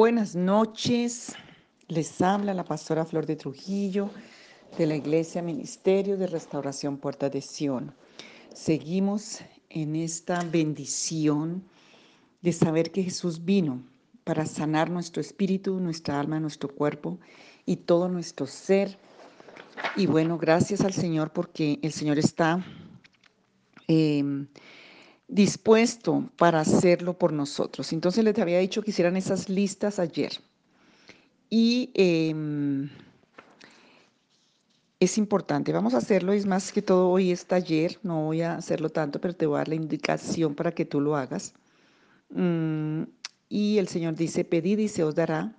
Buenas noches, les habla la pastora Flor de Trujillo de la Iglesia Ministerio de Restauración Puerta de Sion. Seguimos en esta bendición de saber que Jesús vino para sanar nuestro espíritu, nuestra alma, nuestro cuerpo y todo nuestro ser. Y bueno, gracias al Señor porque el Señor está em, dispuesto para hacerlo por nosotros. Entonces les había dicho que hicieran esas listas ayer. Y em, es importante, vamos a hacerlo, es más que todo hoy es taller, no voy a hacerlo tanto, pero te voy a dar la indicación para que tú lo hagas. Mm, y el Señor dice, pedid y se os dará,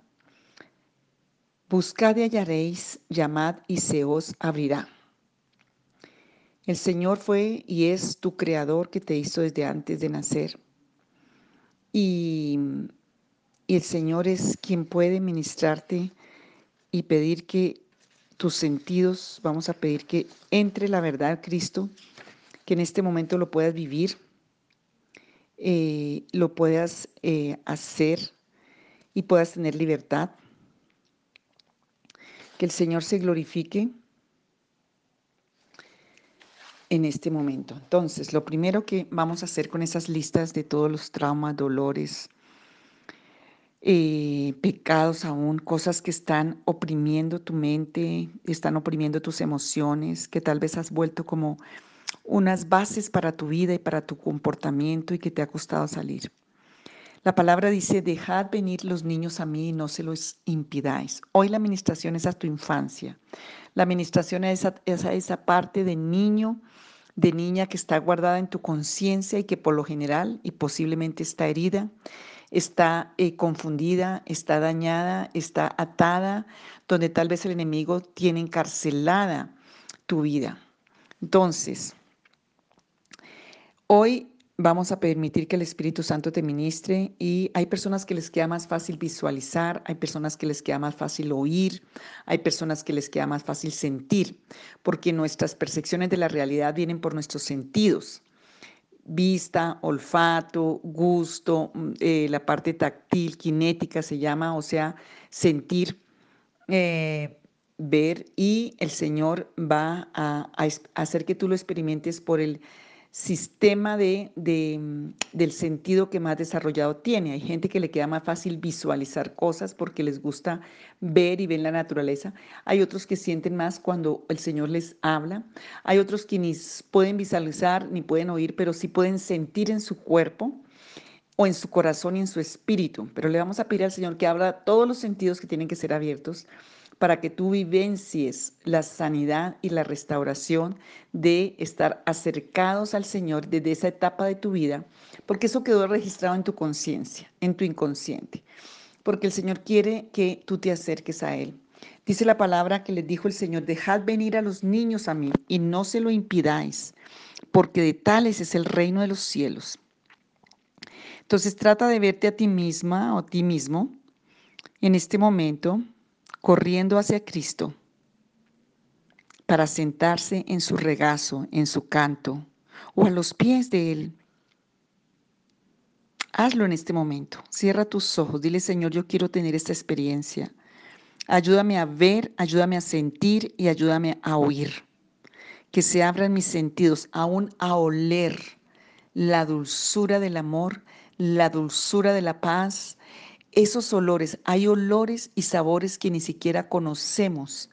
buscad y hallaréis, llamad y se os abrirá. El Señor fue y es tu creador que te hizo desde antes de nacer. Y, el Señor es quien puede ministrarte y pedir que tus sentidos, vamos a pedir que entre la verdad Cristo, que en este momento lo puedas vivir, eh, lo puedas eh, hacer y puedas tener libertad. Que el Señor se glorifique en este momento. Entonces, lo primero que vamos a hacer con esas listas de todos los traumas, dolores, eh, pecados aún, cosas que están oprimiendo tu mente, están oprimiendo tus emociones, que tal vez has vuelto como unas bases para tu vida y para tu comportamiento y que te ha costado salir. La palabra dice, dejad venir los niños a mí y no se los impidáis. Hoy la administración es a tu infancia. La administración es a, esa parte de niño, de niña que está guardada en tu conciencia y que por lo general y posiblemente está herida, está eh, confundida, está dañada, está atada, donde tal vez el enemigo tiene encarcelada tu vida. Entonces, hoy vamos a permitir que el Espíritu Santo te ministre y hay personas que les queda más fácil visualizar, hay personas que les queda más fácil oír, hay personas que les queda más fácil sentir, porque nuestras percepciones de la realidad vienen por nuestros sentidos. Vista, olfato, gusto, mm, eh, la parte táctil, kinética se llama, o sea, sentir, eh, ver y el Señor va a hacer que tú lo experimentes por el sistema de, mm, del sentido que más desarrollado tiene. Hay gente que le queda más fácil visualizar cosas porque les gusta ver y ver la naturaleza. Hay otros que sienten más cuando el Señor les habla. Hay otros que ni pueden visualizar ni pueden oír, pero sí pueden sentir en su cuerpo o en su corazón y en su espíritu. Pero le vamos a pedir al Señor que abra todos los sentidos que tienen que ser abiertos para que tú vivencies la sanidad y la restauración de estar acercados al Señor desde esa etapa de tu vida, porque eso quedó registrado en tu conciencia, en tu inconsciente, porque el Señor quiere que tú te acerques a Él. Dice la palabra que les dijo el Señor, dejad venir a los niños a mí y no se lo impidáis, porque de tales es el reino de los cielos. Entonces trata de verte a ti misma o a ti mismo en este momento corriendo hacia Cristo para sentarse en su regazo, en su canto o a los pies de Él. Hazlo en este momento. Cierra tus ojos. Dile, Señor, yo quiero tener esta experiencia. Ayúdame a ver, ayúdame a sentir y ayúdame a oír. Que se abran mis sentidos, aún a oler la dulzura del amor, la dulzura de la paz, esos olores, hay olores y sabores que ni siquiera conocemos,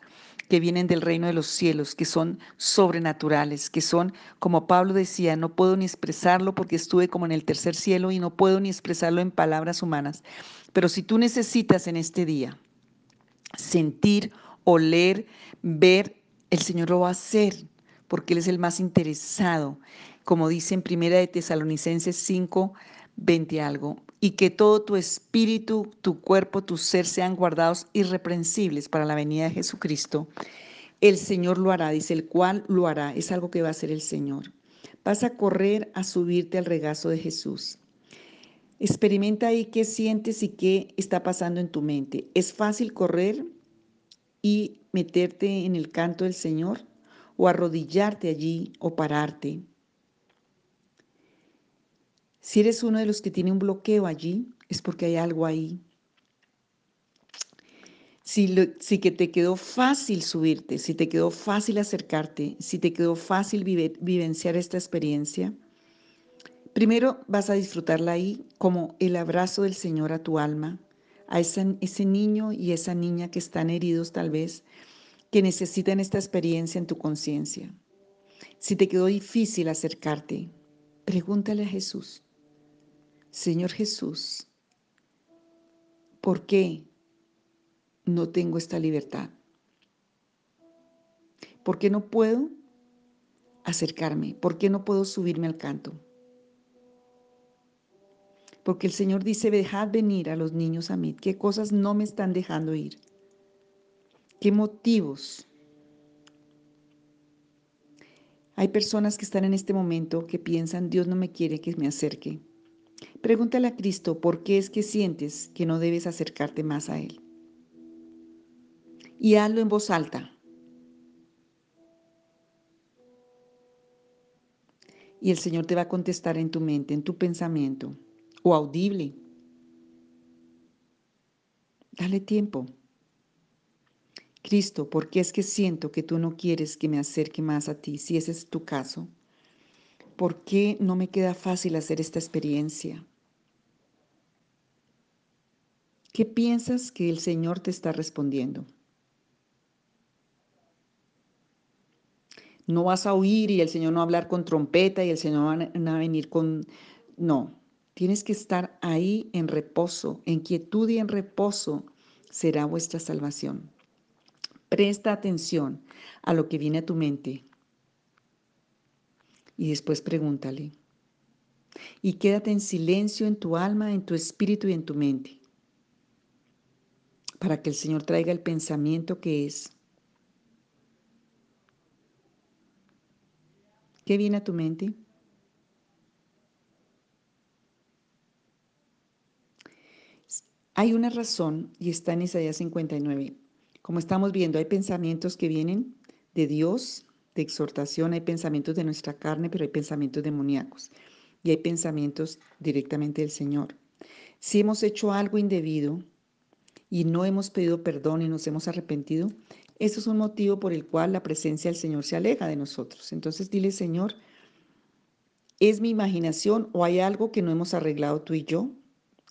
que vienen del reino de los cielos, que son sobrenaturales, que son, como Pablo decía, no puedo ni expresarlo porque estuve como en el tercer cielo y no puedo ni expresarlo en palabras humanas. Pero si tú necesitas en este día sentir, oler, ver, el Señor lo va a hacer porque Él es el más interesado. Como dice en Primera de Tesalonicenses 5, 20 algo, y que todo tu espíritu, tu cuerpo, tu ser sean guardados irreprensibles para la venida de Jesucristo, el Señor lo hará, dice el cual lo hará, es algo que va a hacer el Señor. Vas a correr a subirte al regazo de Jesús. Experimenta ahí qué sientes y qué está pasando en tu mente. ¿Es fácil correr y meterte en el canto del Señor o arrodillarte allí o pararte? Si eres uno de los que tiene un bloqueo allí, es porque hay algo ahí. Si, que te quedó fácil subirte, si te quedó fácil acercarte, si te quedó fácil vivenciar esta experiencia, primero vas a disfrutarla ahí como el abrazo del Señor a tu alma, a ese niño y esa niña que están heridos tal vez, que necesitan esta experiencia en tu conciencia. Si te quedó difícil acercarte, pregúntale a Jesús, Señor Jesús, ¿por qué no tengo esta libertad? ¿Por qué no puedo acercarme? ¿Por qué no puedo subirme al canto? Porque el Señor dice, dejad venir a los niños a mí. ¿Qué cosas no me están dejando ir? ¿Qué motivos Hay personas que están en este momento que piensan, Dios no me quiere que me acerque. Pregúntale a Cristo por qué es que sientes que no debes acercarte más a Él. Y hazlo en voz alta. Y el Señor te va a contestar en tu mente, en tu pensamiento, o audible. Dale tiempo. Cristo, ¿por qué es que siento que tú no quieres que me acerque más a ti, si ese es tu caso? ¿Por qué no me queda fácil hacer esta experiencia? ¿Qué piensas que el Señor te está respondiendo? No vas a oír y el Señor no va a hablar con trompeta y el Señor va a venir con... No, tienes que estar ahí en reposo, en quietud y en reposo será vuestra salvación. Presta atención a lo que viene a tu mente y después pregúntale. Y quédate en silencio en tu alma, en tu espíritu y en tu mente para que el Señor traiga el pensamiento que es. ¿Qué viene a tu mente? Hay una razón y está en Isaías 59. Como estamos viendo, hay pensamientos que vienen de Dios, exhortación, hay pensamientos de nuestra carne, pero hay pensamientos demoníacos y hay pensamientos directamente del Señor. Si hemos hecho algo indebido y no hemos pedido perdón y nos hemos arrepentido, eso es un motivo por el cual la presencia del Señor se aleja de nosotros. Entonces dile, Señor, ¿es mi imaginación o hay algo que no hemos arreglado tú y yo,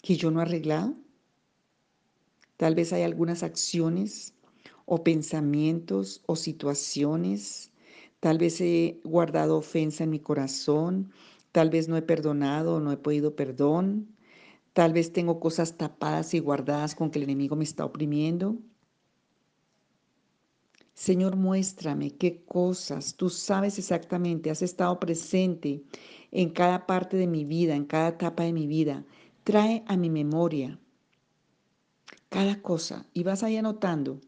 que yo no he arreglado? Tal vez hay algunas acciones o pensamientos o situaciones. Tal vez he guardado ofensa en mi corazón, tal vez no he perdonado o no he podido perdón, tal vez tengo cosas tapadas y guardadas con que el enemigo me está oprimiendo. Señor, muéstrame qué cosas tú sabes exactamente, has estado presente en cada parte de mi vida, en cada etapa de mi vida. Trae a mi memoria cada cosa y vas ahí anotando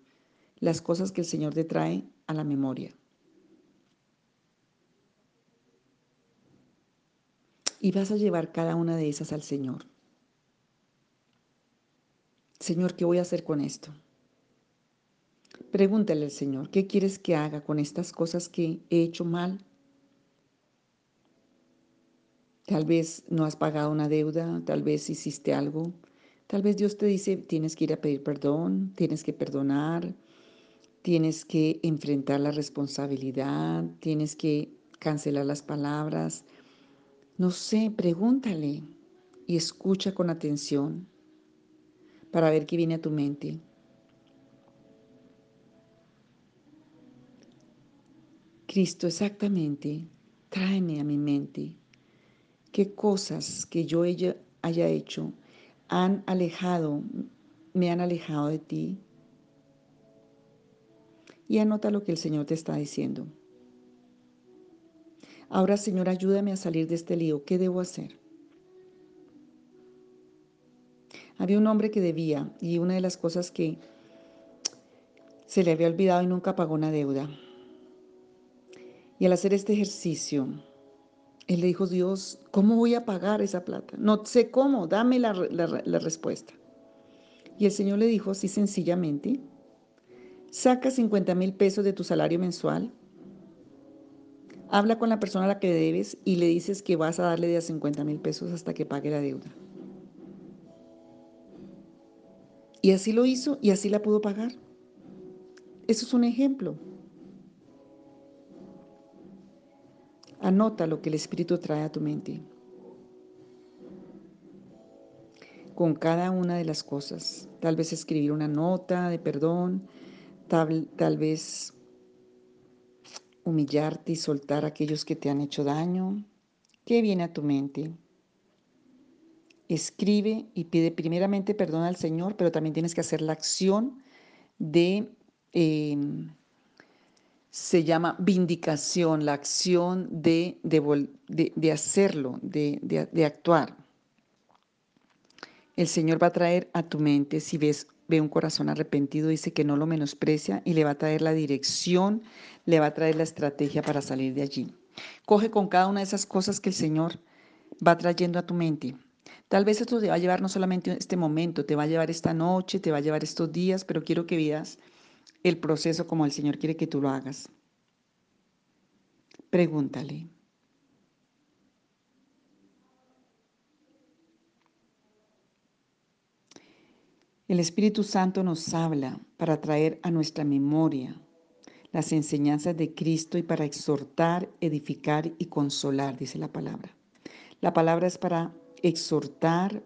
las cosas que el Señor te trae a la memoria. Y vas a llevar cada una de esas al Señor. Señor, ¿qué voy a hacer con esto? Pregúntale al Señor, ¿qué quieres que haga con estas cosas que he hecho mal? Tal vez no has pagado una deuda, tal vez hiciste algo, tal vez Dios te dice, tienes que ir a pedir perdón, tienes que perdonar, tienes que enfrentar la responsabilidad, tienes que cancelar las palabras. No sé, pregúntale y escucha con atención para ver qué viene a tu mente. Cristo, exactamente, tráeme a mi mente qué cosas que yo haya hecho han alejado, me han alejado de ti, y anota lo que el Señor te está diciendo. Ahora, Señor, ayúdame a salir de este lío. ¿Qué debo hacer? Había un hombre que debía y una de las cosas que se le había olvidado y nunca pagó una deuda. Y al hacer este ejercicio, él le dijo, Dios, ¿cómo voy a pagar esa plata? No sé cómo, dame la, la respuesta. Y el Señor le dijo así sencillamente, Saca 50 mil pesos de tu salario mensual. Habla con la persona a la que debes y le dices que vas a darle de a 50 mil pesos hasta que pague la deuda. Y así lo hizo y así la pudo pagar. Eso es un ejemplo. Anota lo que el Espíritu trae a tu mente. Con cada una de las cosas. Tal vez escribir una nota de perdón, tal, tal vez humillarte y soltar a aquellos que te han hecho daño. ¿Qué viene a tu mente? Escribe y pide primeramente perdón al Señor, pero también tienes que hacer la acción de em, se llama vindicación, la acción de, de, hacerlo, de, actuar. El Señor va a traer a tu mente, si ves, ve un corazón arrepentido, dice que no lo menosprecia y le va a traer la dirección, le va a traer la estrategia para salir de allí. Coge con cada una de esas cosas que el Señor va trayendo a tu mente. Tal vez esto te va a llevar no solamente este momento, te va a llevar esta noche, te va a llevar estos días, pero quiero que veas el proceso como el Señor quiere que tú lo hagas. Pregúntale. El Espíritu Santo nos habla para traer a nuestra memoria las enseñanzas de Cristo y para exhortar, edificar y consolar, dice la palabra. La palabra es para exhortar,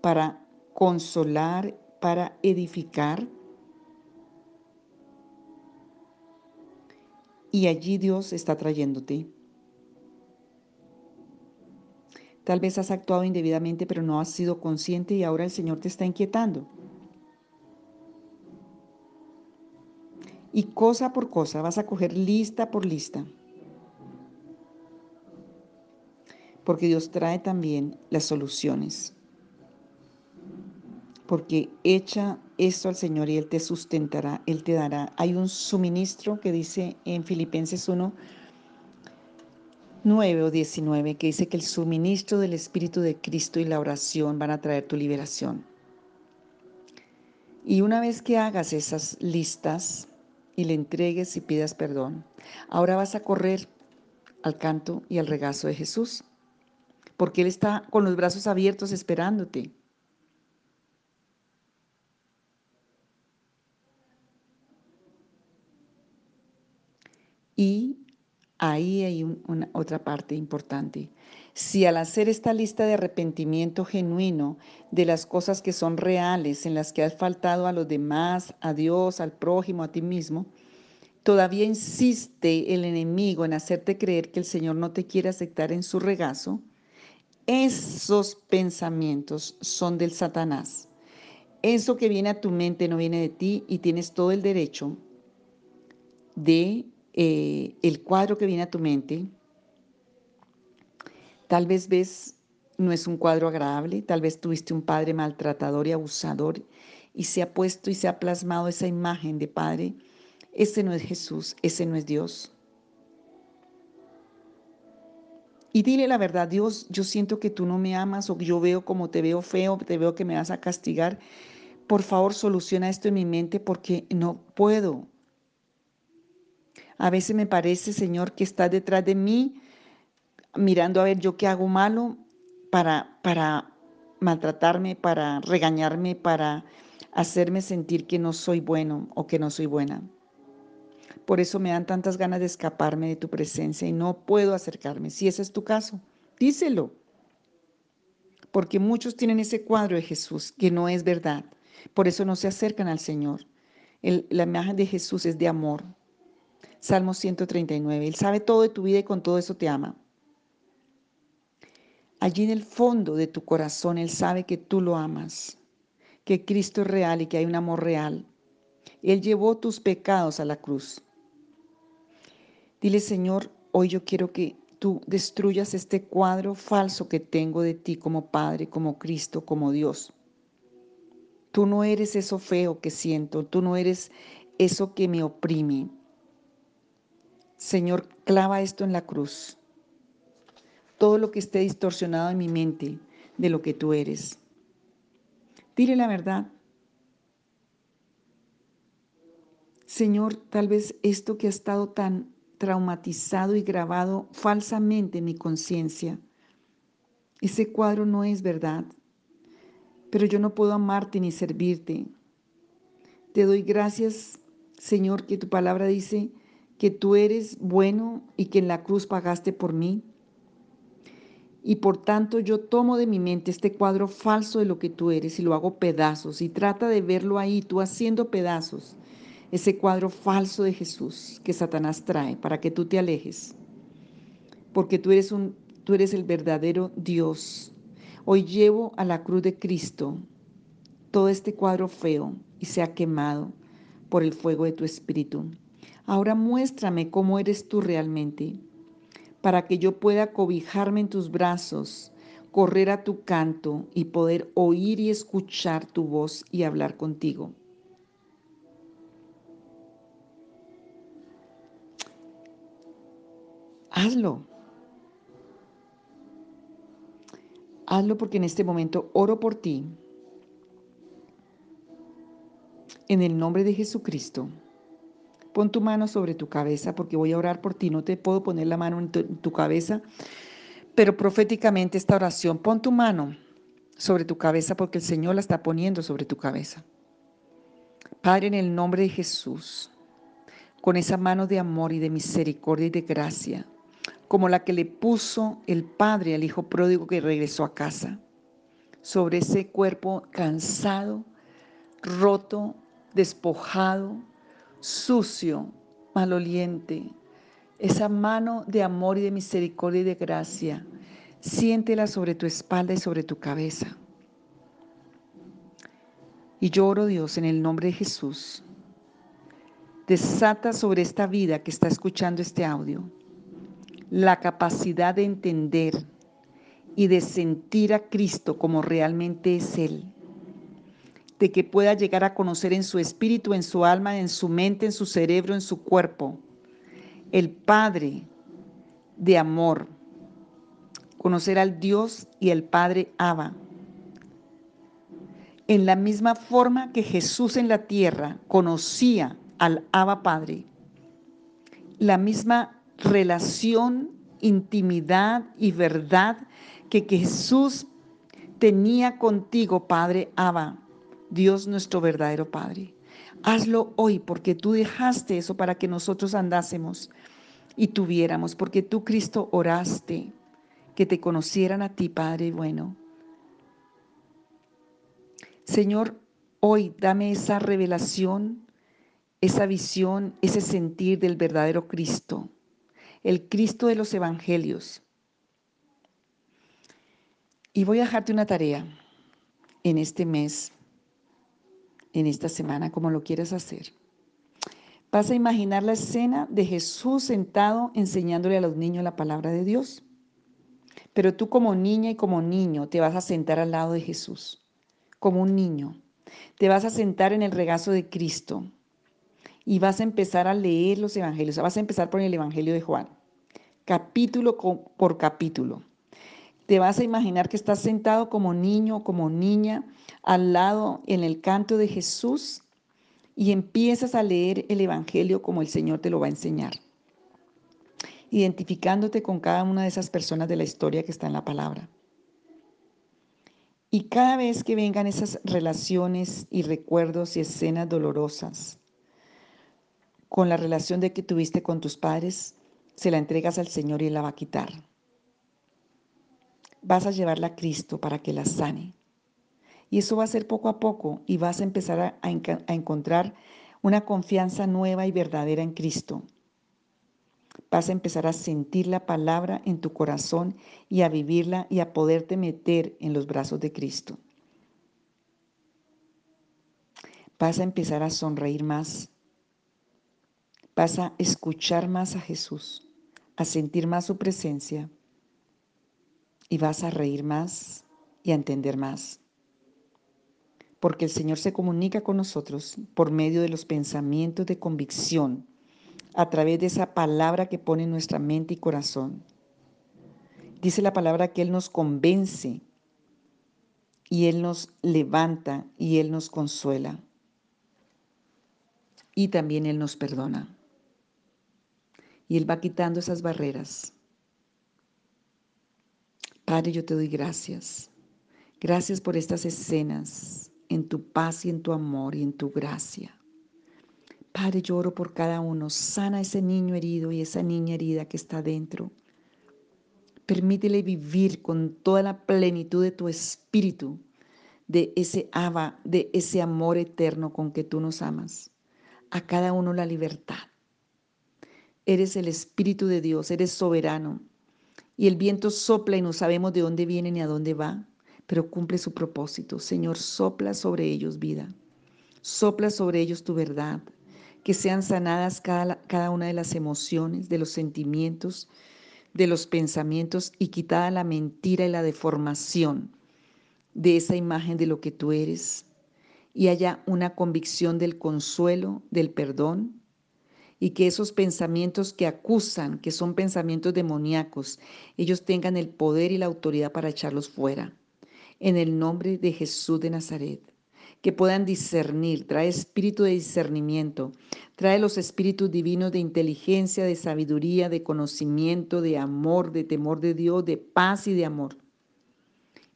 para consolar, para edificar y allí Dios está trayéndote. Tal vez has actuado indebidamente, pero no has sido consciente y ahora el Señor te está inquietando. Y cosa por cosa vas a coger lista por lista. Porque Dios trae también las soluciones. Porque echa esto al Señor y Él te sustentará, Él te dará. Hay un suministro que dice en Filipenses 1, 9 o 19, que dice que el suministro del Espíritu de Cristo y la oración van a traer tu liberación. Y una vez que hagas esas listas y le entregues y pidas perdón, ahora vas a correr al canto y al regazo de Jesús, porque Él está con los brazos abiertos esperándote. Y ahí hay una, otra parte importante. Si al hacer esta lista de arrepentimiento genuino de las cosas que son reales, en las que has faltado a los demás, a Dios, al prójimo, a ti mismo, todavía insiste el enemigo en hacerte creer que el Señor no te quiere aceptar en su regazo, esos pensamientos son del Satanás. Eso que viene a tu mente no viene de ti y tienes todo el derecho de eh, el cuadro que viene a tu mente, tal vez ves, no es un cuadro agradable, tal vez tuviste un padre maltratador y abusador y se ha puesto y se ha plasmado esa imagen de padre. Ese no es Jesús, ese no es Dios. Y dile la verdad, Dios, yo siento que tú no me amas o yo veo como te veo feo, te veo que me vas a castigar. Por favor, soluciona esto en mi mente porque no puedo. A veces me parece, Señor, que estás detrás de mí, mirando a ver yo qué hago malo para, para maltratarme, para regañarme, para hacerme sentir que no soy bueno o que no soy buena. Por eso me dan tantas ganas de escaparme de tu presencia y no puedo acercarme. Si ese es tu caso, díselo. Porque muchos tienen ese cuadro de Jesús que no es verdad. Por eso no se acercan al Señor. la imagen de Jesús es de amor, Salmo 139. Él sabe todo de tu vida y con todo eso te ama. Allí en el fondo de tu corazón Él sabe que tú lo amas, que Cristo es real y que hay un amor real. Él llevó tus pecados a la cruz. Dile, Señor, hoy yo quiero que tú destruyas este cuadro falso que tengo de ti como Padre, como Cristo, como Dios. Tú no eres eso feo que siento, tú no eres eso que me oprime. Señor, clava esto en la cruz. Todo lo que esté distorsionado en mi mente de lo que tú eres. Dile la verdad. Señor, tal vez esto que ha estado tan traumatizado y grabado falsamente en mi conciencia, ese cuadro no es verdad, pero yo no puedo amarte ni servirte Te doy gracias, Señor, que tu palabra dice que tú eres bueno y que en la cruz pagaste por mí. Y por tanto yo tomo de mi mente este cuadro falso de lo que tú eres y lo hago pedazos y trata de verlo ahí, tú haciendo pedazos, ese cuadro falso de Jesús que Satanás trae para que tú te alejes. Porque tú eres un tú eres el verdadero Dios. Hoy llevo a la cruz de Cristo todo este cuadro feo y se ha quemado por el fuego de tu espíritu. Ahora muéstrame cómo eres tú realmente para que yo pueda cobijarme en tus brazos, correr a tu canto y poder oír y escuchar tu voz y hablar contigo. Hazlo. Hazlo porque en este momento oro por ti. En el nombre de Jesucristo. Pon tu mano sobre tu cabeza porque voy a orar por ti. No te puedo poner la mano en tu, cabeza, pero proféticamente esta oración, pon tu mano sobre tu cabeza porque el Señor la está poniendo sobre tu cabeza. Padre, en el nombre de Jesús, con esa mano de amor y de misericordia y de gracia, como la que le puso el Padre al Hijo pródigo que regresó a casa, sobre ese cuerpo cansado, roto, despojado, sucio, maloliente. Esa mano de amor y de misericordia y de gracia, siéntela sobre tu espalda y sobre tu cabeza. Y lloro, Dios, en el nombre de Jesús. Desata sobre esta vida que está escuchando este audio la capacidad de entender y de sentir a Cristo como realmente es Él de que pueda llegar a conocer en su espíritu, en su alma, en su mente, en su cerebro, en su cuerpo, el Padre de amor, conocer al Dios y el Padre Abba. En la misma forma que Jesús en la tierra conocía al Abba Padre, la misma relación, intimidad y verdad que Jesús tenía contigo, Padre Abba. Dios nuestro verdadero Padre. Hazlo hoy porque tú dejaste eso para que nosotros andásemos y tuviéramos, porque tú, Cristo, oraste que te conocieran a ti, Padre bueno. Señor, hoy dame esa revelación, esa visión, ese sentir del verdadero Cristo, el Cristo de los Evangelios. Y voy a dejarte una tarea en este mes en esta semana, como lo quieras hacer. Vas a imaginar la escena de Jesús sentado enseñándole a los niños la palabra de Dios. Pero tú como niña y como niño te vas a sentar al lado de Jesús, como un niño. Te vas a sentar en el regazo de Cristo y vas a empezar a leer los evangelios. Vas a empezar por el Evangelio de Juan, capítulo por capítulo. Te vas a imaginar que estás sentado como niño o como niña al lado en el canto de Jesús y empiezas a leer el Evangelio como el Señor te lo va a enseñar, identificándote con cada una de esas personas de la historia que está en la palabra. Y cada vez que vengan esas relaciones y recuerdos y escenas dolorosas con la relación de que tuviste con tus padres, se la entregas al Señor y Él la va a quitar. Vas a llevarla a Cristo para que la sane. Y eso va a ser poco a poco y vas a empezar a, encontrar una confianza nueva y verdadera en Cristo. Vas a empezar a sentir la palabra en tu corazón y a vivirla y a poderte meter en los brazos de Cristo. Vas a empezar a sonreír más. Vas a escuchar más a Jesús, a sentir más su presencia y vas a reír más y a entender más porque el Señor se comunica con nosotros por medio de los pensamientos de convicción, a través de esa palabra que pone en nuestra mente y corazón. Dice la palabra que Él nos convence y Él nos levanta y Él nos consuela. Y también Él nos perdona. Y Él va quitando esas barreras. Padre, yo te doy gracias. Gracias por estas escenas en tu paz y en tu amor y en tu gracia. Padre, lloro por cada uno. Sana a ese niño herido y esa niña herida que está dentro. Permítele vivir con toda la plenitud de tu espíritu, de ese ava, de ese amor eterno con que tú nos amas. A cada uno la libertad. Eres el Espíritu de Dios, eres soberano. Y el viento sopla y no sabemos de dónde viene ni a dónde va, pero cumple su propósito. Señor, sopla sobre ellos vida. Sopla sobre ellos tu verdad, que sean sanadas cada, cada una de las emociones, de los sentimientos, de los pensamientos y quitada la mentira y la deformación de esa imagen de lo que tú eres y haya una convicción del consuelo, del perdón y que esos pensamientos que acusan, que son pensamientos demoníacos, ellos tengan el poder y la autoridad para echarlos fuera. En el nombre de Jesús de Nazaret que puedan discernir, trae espíritu de discernimiento, trae los espíritus divinos de inteligencia, de sabiduría, de conocimiento, de amor, de temor de Dios, de paz y de amor.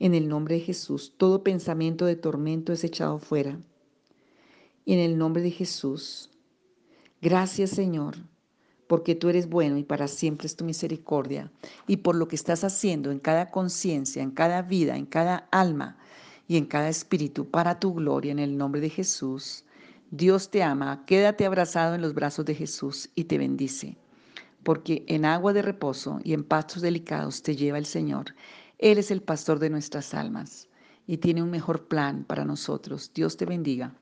En el nombre de Jesús, todo pensamiento de tormento es echado fuera. Y en el nombre de Jesús, gracias Señor, porque tú eres bueno y para siempre es tu misericordia, y por lo que estás haciendo en cada conciencia, en cada vida, en cada alma, y en cada espíritu para tu gloria en el nombre de Jesús. Dios te ama, quédate abrazado en los brazos de Jesús y te bendice, porque en agua de reposo y en pastos delicados te lleva el Señor. Él es el pastor de nuestras almas y tiene un mejor plan para nosotros. Dios te bendiga.